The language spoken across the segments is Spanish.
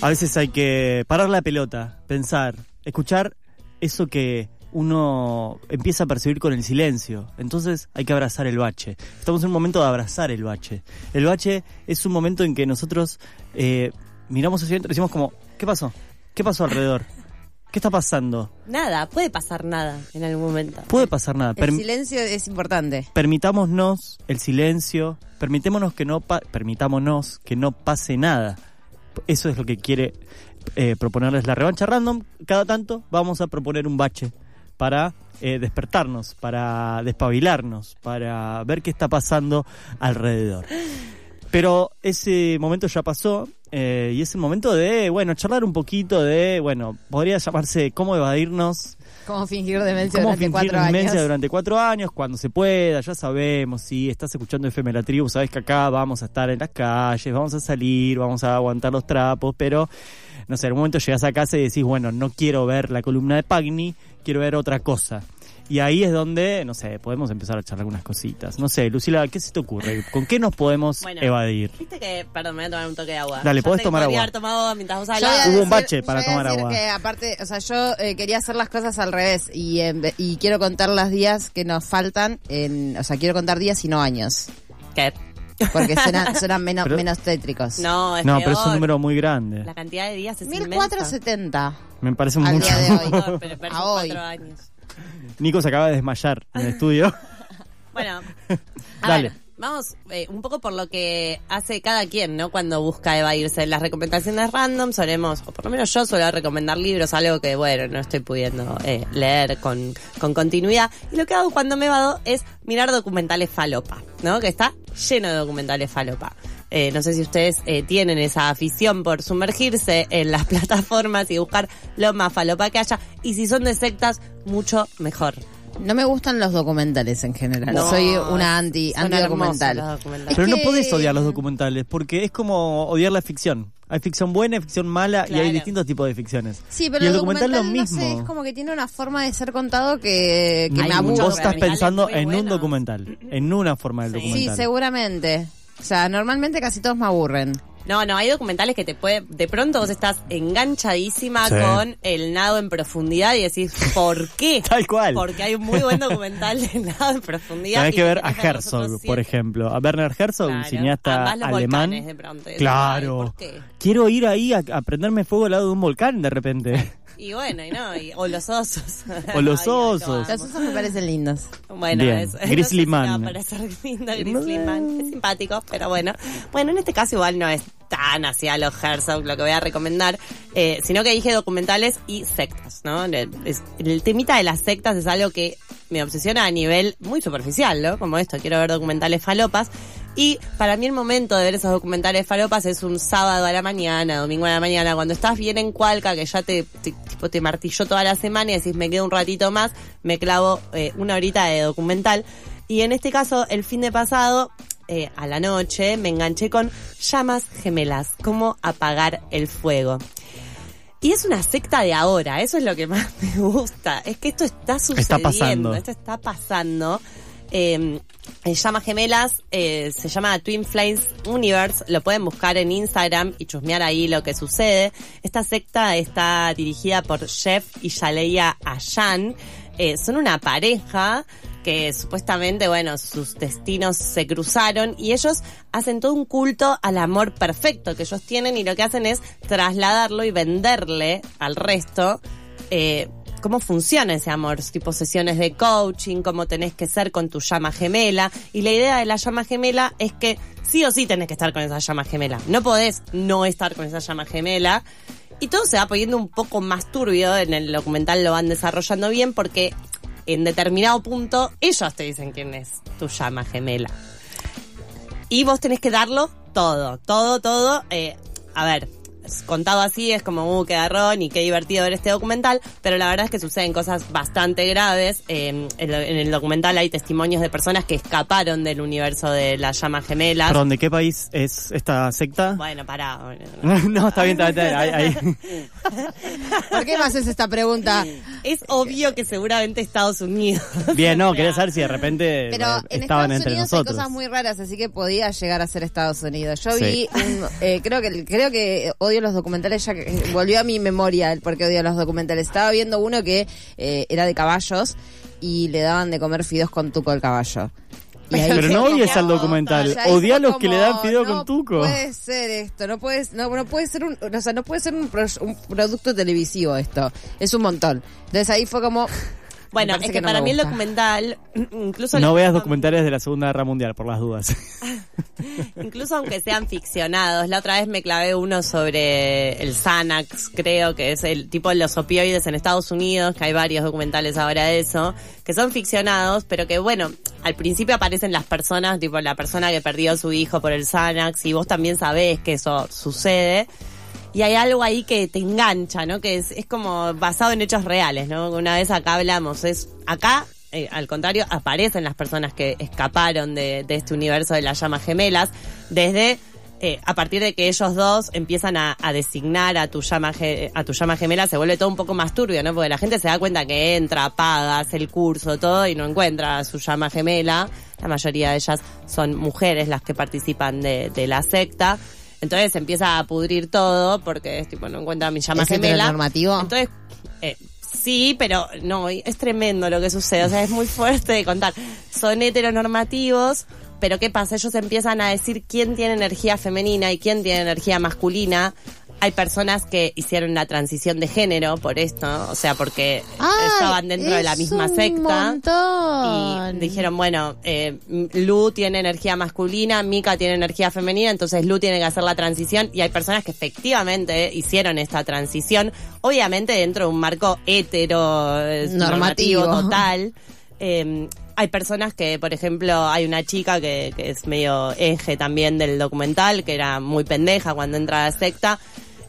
A veces hay que parar la pelota, pensar, escuchar eso que uno empieza a percibir con el silencio. Entonces hay que abrazar el bache. Estamos en un momento de abrazar el bache. El bache es un momento en que nosotros eh, miramos hacia adentro y decimos como, ¿qué pasó? ¿Qué pasó alrededor? ¿Qué está pasando? Nada, puede pasar nada en algún momento. Puede pasar nada. El silencio es importante. permitámonos el silencio, permitémonos que no pa- permitámonos que no pase nada. Eso es lo que quiere eh, proponerles la revancha random. Cada tanto vamos a proponer un bache para eh, despertarnos, para despabilarnos, para ver qué está pasando alrededor. Pero ese momento ya pasó eh, y es el momento de, bueno, charlar un poquito de, bueno, podría llamarse cómo evadirnos Cómo fingir demencia ¿Cómo durante fingir cuatro demencia años. durante cuatro años? Cuando se pueda, ya sabemos, si estás escuchando FM La Tribu, sabes que acá vamos a estar en las calles, vamos a salir, vamos a aguantar los trapos, pero, no sé, en un momento llegas a casa y decís, bueno, no quiero ver la columna de Pagni, quiero ver otra cosa. Y ahí es donde, no sé, podemos empezar a charlar algunas cositas. No sé, Lucila, ¿qué se te ocurre? ¿Con qué nos podemos Bueno. evadir? Viste que, perdón, me voy a tomar un toque de agua. Dale, podés tomar agua. haber tomado mientras vos hablabas. Hubo un decir- bache para tomar decir agua. Que aparte, o sea, yo eh, quería hacer las cosas al revés y, ve- y quiero contar los días que nos faltan, en, o sea, quiero contar días y no años, ¿Qué? porque suenan, suenan menos, Pero- menos tétricos. No, es No, pero es un peor. número muy grande. La cantidad de días es 1470 Me parece al mucho. día de hoy. inmensa. No, pero, A hoy. cuatro años. Nico se acaba de desmayar en el estudio. Bueno, a Dale. ver, vamos eh, un poco por lo que hace cada quien, ¿no? Cuando busca evadirse. Las recomendaciones random solemos, o por lo menos yo suelo recomendar libros, algo que, bueno, no estoy pudiendo eh, leer con, con continuidad. Y lo que hago cuando me evado es mirar documentales falopa, ¿no? Que está lleno de documentales falopa. Eh, no sé si ustedes eh, tienen esa afición por sumergirse en las plataformas y buscar lo más falopa que haya. Y si son de sectas, mucho mejor. No me gustan los documentales en general. No, Soy una anti, anti documental. Pero no que- podés odiar los documentales, porque es como odiar la ficción. Hay ficción buena, hay ficción mala y hay Claro. distintos tipos de ficciones. Sí, pero y el el documental, lo no mismo. sé, es como que tiene una forma de ser contado que, que me aburre. Vos estás pensando muy en un documental, en una forma del Sí. documental. Sí, seguramente. O sea, normalmente casi todos me aburren. No, no, hay documentales que te puede, de pronto vos estás enganchadísima Sí. con el nado en profundidad y decís, ¿por qué? Tal cual. Porque hay un muy buen documental de nado en profundidad. Tenés y que ver a Herzog, por ejemplo. A Werner Herzog, un cineasta los alemán. volcanes de pronto. Y decís, Claro. ay, ¿por qué? Quiero ir ahí a, a prenderme fuego al lado de un volcán de repente. Y bueno, y no, y- o los osos. O los Ay, ay, osos. lo Los amo. osos me parecen lindos. Bueno, Bien. es, Grizzly no sé si Man. va a parecer lindo Grizzly Man. Es simpático, pero bueno. Bueno, en este caso igual no es tan hacia los Herzog lo que voy a recomendar, eh, sino que dije documentales y sectas, ¿no? El, es- el temita de las sectas es algo que me obsesiona a nivel muy superficial, ¿no? Como esto, quiero ver documentales falopas. Y para mí el momento de ver esos documentales falopas es un sábado a la mañana, domingo a la mañana, cuando estás bien en cualca, que ya te, te- tipo, te martilló toda la semana y decís me quedo un ratito más, me clavo eh, una horita de documental. Y en este caso, el fin de pasado, eh, a la noche, me enganché con llamas gemelas, cómo apagar el fuego. Y es una secta de ahora, eso es lo que más me gusta. Es que esto está sucediendo, pasando. esto está pasando. Eh, en Llamas Gemelas eh, se llama Twin Flames Universe, lo pueden buscar en Instagram y chusmear ahí lo que sucede. Esta secta está dirigida por Jeff y Yaleia Ayan. Eh, son una pareja que supuestamente, bueno, sus destinos se cruzaron y ellos hacen todo un culto al amor perfecto que ellos tienen y lo que hacen es trasladarlo y venderle al resto eh, cómo funciona ese amor, tipo sesiones de coaching, cómo tenés que ser con tu llama gemela. Y la idea de la llama gemela es que sí o sí tenés que estar con esa llama gemela. No podés no estar con esa llama gemela. Y todo se va poniendo un poco más turbio, en el documental lo van desarrollando bien porque en determinado punto ellos te dicen quién es tu llama gemela. Y vos tenés que darlo todo, todo, todo. eh, a ver, contado así es como, uh, qué garrón y qué divertido ver este documental, pero la verdad es que suceden cosas bastante graves. eh, en, el documental hay testimonios de personas que escaparon del universo de las llamas gemelas. Perdón, ¿de qué país es esta secta? Bueno, pará. bueno, no. no, está bien, está bien. Está bien. Ahí- ahí. ¿Por qué me haces esta pregunta? Es obvio que seguramente Estados Unidos. Bien, no, quería saber si de repente Pero eh, en estaban Estados entre Unidos nosotros. hay cosas muy raras, así que podía llegar a ser Estados Unidos. Yo Sí. vi, un- eh, creo que creo que Odio odio los documentales, ya que eh, volvió a mi memoria el por qué odio los documentales. Estaba viendo uno que eh, era de caballos y le daban de comer fideos con tuco al caballo. Pero no odies al documental, odia a los que le dan fideo no con tuco. puede ser esto, no puede, no, no puede ser un, o sea, no puede ser un, pro- un producto televisivo esto. Es un montón. Entonces ahí fue como, Bueno, es que, no para mí el documental, incluso No veas documentales de la Segunda Guerra Mundial, por las dudas. Incluso aunque sean ficcionados, la otra vez me clavé uno sobre el Xanax, creo que es el tipo de los opioides en Estados Unidos, que hay varios documentales ahora de eso, que son ficcionados, pero que bueno, al principio aparecen las personas, tipo la persona que perdió a su hijo por el Xanax, y vos también sabés que eso sucede. Y hay algo ahí que te engancha, ¿no? Que es, es como basado en hechos reales, ¿no? Una vez acá hablamos, es acá, eh, al contrario, aparecen las personas que escaparon de, de este universo de las llamas gemelas, desde eh, a partir de que ellos dos empiezan a, designar a tu llama ge- a tu llama gemela, se vuelve todo un poco más turbio, ¿no? Porque la gente se da cuenta que entra, paga, hace el curso, todo, y no encuentra a su llama gemela. La mayoría de ellas son mujeres las que participan de, de la secta. Entonces se empieza a pudrir todo porque es tipo, no encuentra a mi llama ¿Es gemela. heteronormativo? Entonces, eh, sí, pero no, es tremendo lo que sucede. O sea, es muy fuerte de contar. Son heteronormativos, pero ¿qué pasa? Ellos empiezan a decir quién tiene energía femenina y quién tiene energía masculina. Hay personas que hicieron la transición de género por esto, o sea, porque estaban dentro de la misma secta. montón. Y dijeron, bueno, eh, Lu tiene energía masculina, Mika tiene energía femenina, entonces Lu tiene que hacer la transición y hay personas que efectivamente hicieron esta transición, obviamente dentro de un marco hetero, eh, Normativo. normativo total. Eh, hay personas que, por ejemplo, hay una chica que, que es medio eje también del documental, que era muy pendeja cuando entra a la secta,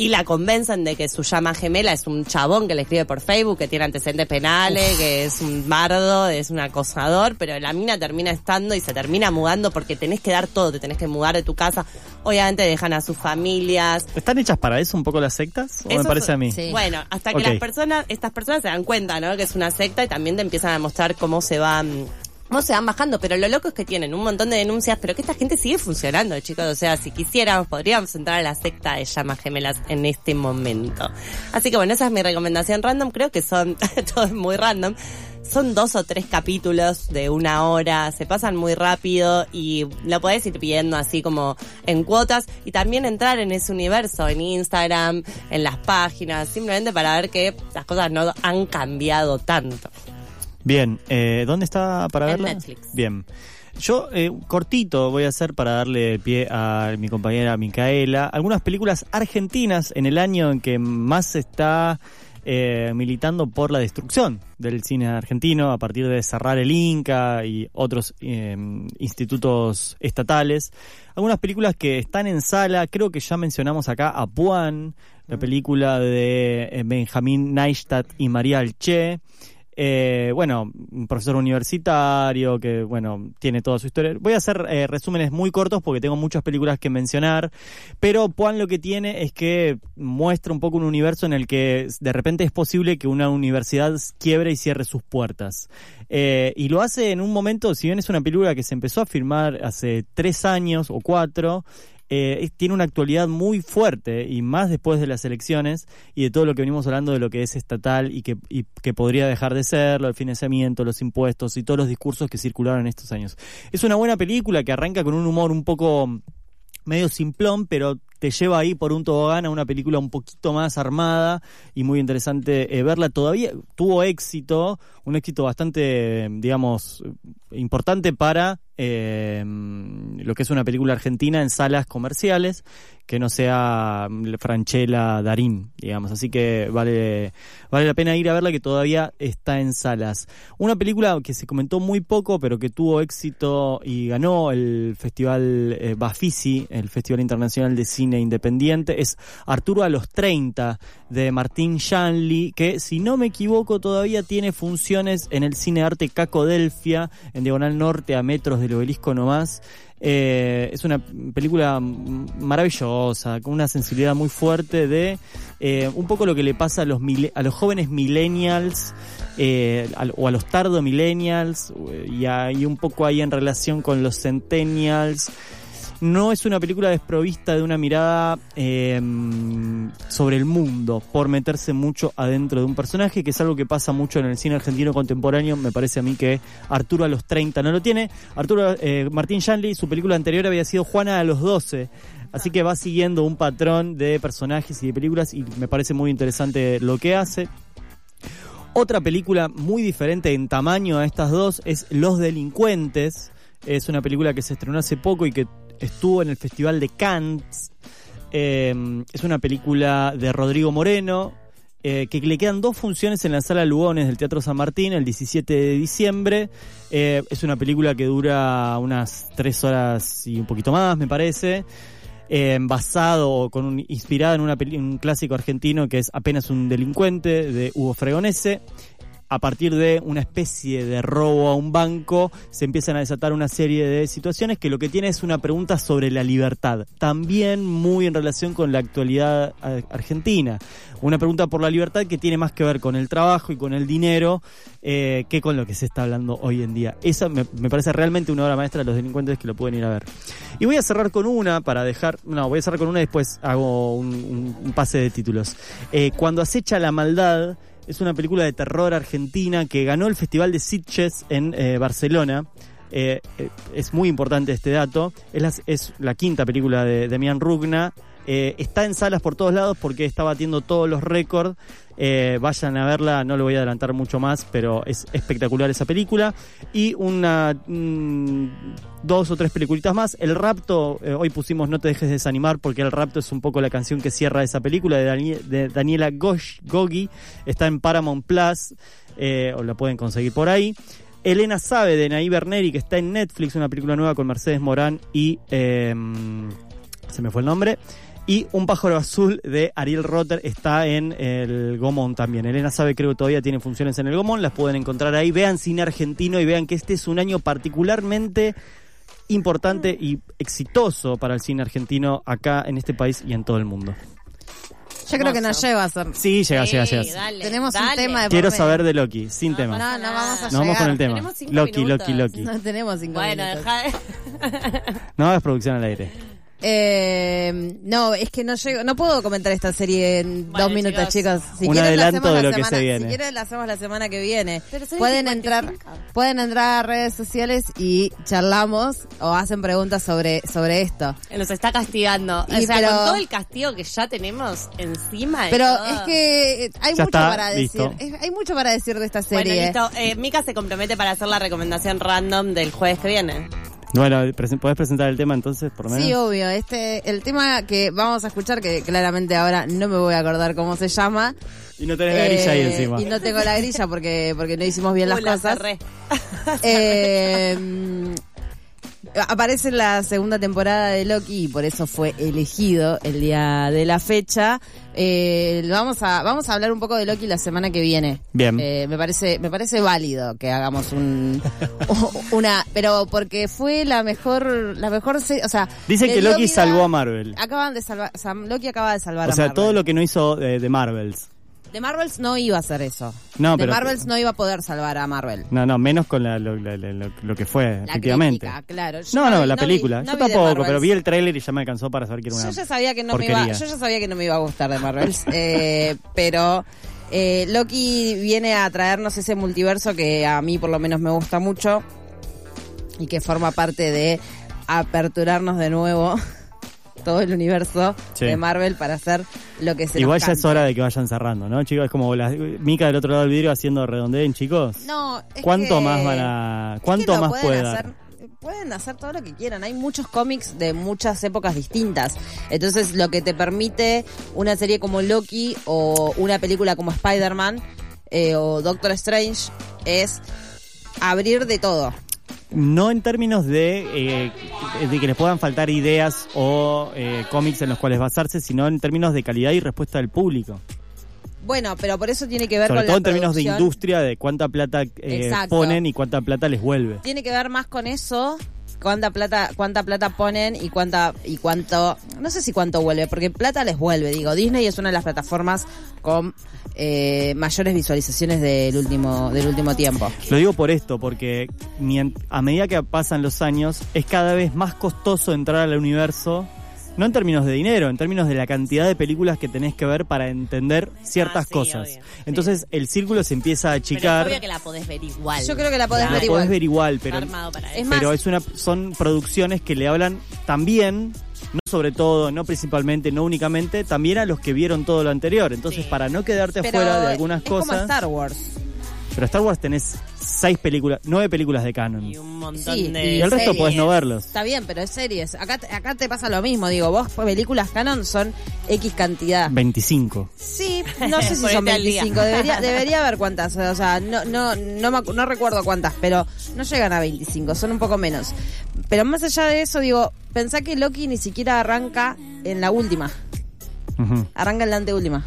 y la convencen de que su llama gemela es un chabón que le escribe por Facebook, que tiene antecedentes penales, que es un bardo, es un acosador, pero la mina termina estando y se termina mudando porque tenés que dar todo, te tenés que mudar de tu casa. Obviamente dejan a sus familias, ¿Están hechas para eso un poco las sectas? ¿O me Eso parece fue- a mí? Sí. bueno, hasta que Ok. las personas, estas personas se dan cuenta, ¿no? Que es una secta y también te empiezan a mostrar cómo se van, cómo se van bajando. Pero lo loco es que tienen un montón de denuncias, pero que esta gente sigue funcionando, chicos. O sea, si quisiéramos, podríamos entrar a la secta de llamas gemelas en este momento. Así que bueno, esa es mi recomendación random. Creo que son, todo es muy random. Son dos o tres capítulos de una hora, se pasan muy rápido y lo podés ir viendo así como en cuotas y también entrar en ese universo, en Instagram, en las páginas, simplemente para ver que las cosas no han cambiado tanto. Bien, eh, ¿dónde está para En verla? Netflix. Bien. Yo, eh, cortito, voy a hacer para darle pie a mi compañera Micaela. Algunas películas argentinas en el año en que más se está eh, militando por la destrucción del cine argentino a partir de cerrar el Inca y otros eh, institutos estatales. Algunas películas que están en sala, creo que ya mencionamos acá a Puan, la película de eh, Benjamín Neistat y María Alche. Eh, bueno, un profesor universitario que, bueno, tiene toda su historia. Voy a hacer eh, resúmenes muy cortos porque tengo muchas películas que mencionar, pero Puan lo que tiene es que muestra un poco un universo en el que de repente es posible que una universidad quiebre y cierre sus puertas. Eh, y lo hace en un momento, si bien es una película que se empezó a filmar hace tres años o cuatro, eh, tiene una actualidad muy fuerte y más después de las elecciones y de todo lo que venimos hablando de lo que es estatal y que, y que podría dejar de serlo, el financiamiento, los impuestos y todos los discursos que circularon en estos años. Es una buena película que arranca con un humor un poco medio simplón, pero te lleva ahí por un tobogán a una película un poquito más armada y muy interesante eh, verla. Todavía tuvo éxito, un éxito bastante, digamos, importante para eh, lo que es una película argentina en salas comerciales, que no sea mm, Franchella Darín, digamos. Así que vale, vale la pena ir a verla que todavía está en salas. Una película que se comentó muy poco, pero que tuvo éxito y ganó el festival eh, Bafisi, el Festival Internacional de Cine Independiente, es Arturo a los 30 de Martín Shanley, que si no me equivoco todavía tiene funciones en el Cine Arte Caco Delfia, en Diagonal Norte a metros del obelisco nomás. Eh, es una película maravillosa, con una sensibilidad muy fuerte de eh, un poco lo que le pasa a los, a los jóvenes millennials eh, o a los tardo millennials eh, y, hay un poco ahí en relación con los centennials no es una película desprovista de una mirada eh, sobre el mundo, por meterse mucho adentro de un personaje, que es algo que pasa mucho en el cine argentino contemporáneo. Me parece a mí que Arturo a los 30 no lo tiene. Arturo eh, Martín Shanley, su película anterior había sido Juana a los 12. Así que va siguiendo un patrón de personajes y de películas y me parece muy interesante lo que hace. Otra película muy diferente en tamaño a estas dos es Los Delincuentes. Es una película que se estrenó hace poco y que estuvo en el Festival de Cannes. Eh, es una película de Rodrigo Moreno, eh, que le quedan dos funciones en la sala Lugones del Teatro San Martín el 17 de diciembre. Eh, es una película que dura unas tres horas y un poquito más, me parece. Eh, basado con un, inspirada en una peli- un clásico argentino que es apenas un delincuente de Hugo Fregonese a partir de una especie de robo a un banco, se empiezan a desatar una serie de situaciones que lo que tiene es una pregunta sobre la libertad, también muy en relación con la actualidad eh, argentina. Una pregunta por la libertad que tiene más que ver con el trabajo y con el dinero eh, que con lo que se está hablando hoy en día. Esa me, parece realmente una obra maestra de los delincuentes que lo pueden ir a ver. Y voy a cerrar con una para dejar, no, voy a cerrar con una y después hago un pase de títulos. Eh, Cuando acecha la maldad es una película de terror argentina que ganó el Festival de Sitges en eh, Barcelona. Eh, eh, es muy importante este dato. Es la, es la quinta película de Demian Rugna. Eh, está en salas por todos lados porque está batiendo todos los récords. Eh, vayan a verla, no lo voy a adelantar mucho más, pero es espectacular esa película. Y una mm, dos o tres peliculitas más. El rapto, eh, hoy pusimos No te dejes desanimar porque el rapto es un poco la canción que cierra esa película de, Dani- de Daniela Gosh. Está en Paramount Plus, o la pueden conseguir por ahí. Elena Sabe de Naí Berneri, que está en Netflix, una película nueva con Mercedes Morán y... eh, se me fue el nombre. Y Un pájaro azul de Ariel Rotter está en el Gomón también. Elena sabe, creo que todavía tiene funciones en el Gomón, las pueden encontrar ahí. Vean cine argentino y vean que este es un año particularmente importante y exitoso para el cine argentino acá en este país y en todo el mundo. Yo creo que nos lleva a ser. Sí, llega, llega, llega. dale, Tenemos un dale. tema de por Quiero medio. saber de Loki, sin tema. No, no vamos a Nos vamos llegar. con el tema. Tenemos cinco Loki, minutos. Loki, Loki. No tenemos cinco Bueno, minutos. deja No hagas producción al aire. Eh, no, es que no llego, no puedo comentar esta serie en Bueno, dos minutos, chicos. chicos. Si Un adelanto hacemos de la lo que semana- se viene. Si quieren, la hacemos la semana que viene. Pueden 55. entrar, pueden entrar a redes sociales y charlamos o hacen preguntas sobre, sobre esto. Nos está castigando. Y o sea, pero- con todo el castigo que ya tenemos encima Pero todo. es que eh, hay Ya mucho está, para listo. decir. Es- hay mucho para decir de esta Bueno, serie. listo. Eh, Mika se compromete para hacer la recomendación random del jueves que viene. Bueno, ¿podés presentar el tema entonces, por lo menos? Sí, obvio. Este, el tema que vamos a escuchar, que claramente ahora no me voy a acordar cómo se llama. Y no tenés la grilla ahí Eh, encima. Y no tengo la grilla porque, porque no hicimos bien las Uy, la cosas. cerré. Eh, aparece en la segunda temporada de Loki y por eso fue elegido el día de la fecha. Eh, vamos a vamos a hablar un poco de Loki la semana que viene. Bien. Eh, me parece me parece válido que hagamos un una pero porque fue la mejor la mejor o sea Dicen que Loki vida- salvó a Marvel. acaban de salvar o sea, Loki acaba de salvar O a sea, Marvel. todo lo que no hizo eh, de Marvels. De Marvels no iba a hacer eso No, de pero- Marvels no iba a poder salvar a Marvel No, no, menos con la- lo, la- la- lo- lo que fue, La efectivamente. crítica, claro. Yo No, no, la película. no Yo tampoco, pero vi el tráiler y ya me alcanzó para saber que era una Yo ya sabía que no me iba, yo ya sabía que no me iba a gustar de Marvels, eh, pero eh, Loki viene a traernos ese multiverso que a mí por lo menos me gusta mucho y que forma parte de aperturarnos de nuevo todo el universo Sí. de Marvel para hacer lo que se nos Igual ya es hora de que vayan cerrando, ¿no, chicos? Es como la Mica del otro lado del vidrio haciendo redondeen, chicos. No, es ¿Cuánto que- más van a es que cuánto más pueden puede hacer, dar? Pueden hacer todo lo que quieran. Hay muchos cómics de muchas épocas distintas. Entonces, lo que te permite una serie como Loki o una película como Spider-Man eh, o Doctor Strange es abrir de todo. No en términos de, eh, de que les puedan faltar ideas o eh, cómics en los cuales basarse, sino en términos de calidad y respuesta del público. Bueno, pero por eso tiene que ver Sobre con todo la en términos de industria, de cuánta plata eh, ponen y cuánta plata les vuelve. Tiene que ver más con eso cuánta plata, cuánta plata ponen y cuánta y cuánto, no sé si cuánto vuelve, porque plata les vuelve. Digo, Disney es una de las plataformas con eh, mayores visualizaciones del último del último tiempo. Lo digo por esto, porque a medida que pasan los años es cada vez más costoso entrar al universo, no en términos de dinero, en términos de la cantidad de películas que tenés que ver para entender ciertas Ah, sí, cosas. obvio, sí. Entonces el círculo se empieza a Pero achicar. es obvio que la podés ver igual. Yo creo que la podés ver la igual. podés ver igual, pero, para Es más- pero es una, son producciones que le hablan también, no sobre todo, no principalmente, no únicamente, también a los que vieron todo lo anterior. Entonces, Sí. para no quedarte Pero fuera de algunas es como cosas. Star Wars. Pero Star Wars tenés seis películas, nueve películas de canon. Y un montón Sí, de. Y el resto podés no verlos. Está bien, pero es series. Acá, te- acá te pasa lo mismo. Digo, vos películas canon son X cantidad. 25. Sí, no sé si son Ponete al día. 25. Debería, debería haber cuántas. O sea, no, no, no, me no recuerdo cuántas, pero no llegan a 25. Son un poco menos. Pero más allá de eso, digo, pensá que Loki ni siquiera arranca en la última. Arranca en la anteúltima.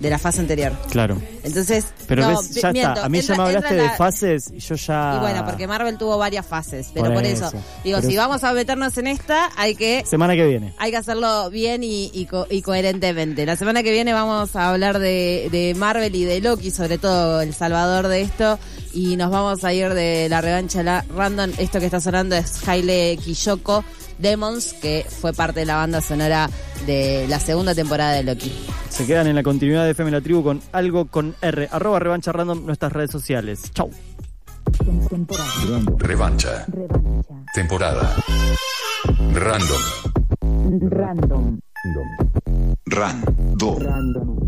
De la fase anterior. Claro. Entonces, Pero no, ves, ya miento, está. A mí ya me hablaste de fases y yo ya. Y bueno, porque Marvel tuvo varias fases, pero Por por, eso. eso. Digo, Pero si es- vamos a meternos en esta, hay que Semana que viene. hay que hacerlo bien y, y, co- y coherentemente. La semana que viene vamos a hablar de, de Marvel y de Loki, sobre todo el salvador de esto. Y nos vamos a ir de la revancha la random. Esto que está sonando es Haile Kiyoko Demons, que fue parte de la banda sonora de la segunda temporada de Loki. Se quedan en la continuidad de FM La Tribu con algo con R. Arroba revancha random nuestras redes sociales. Chau. Revancha. Temporada. Random. Random. Random. Random.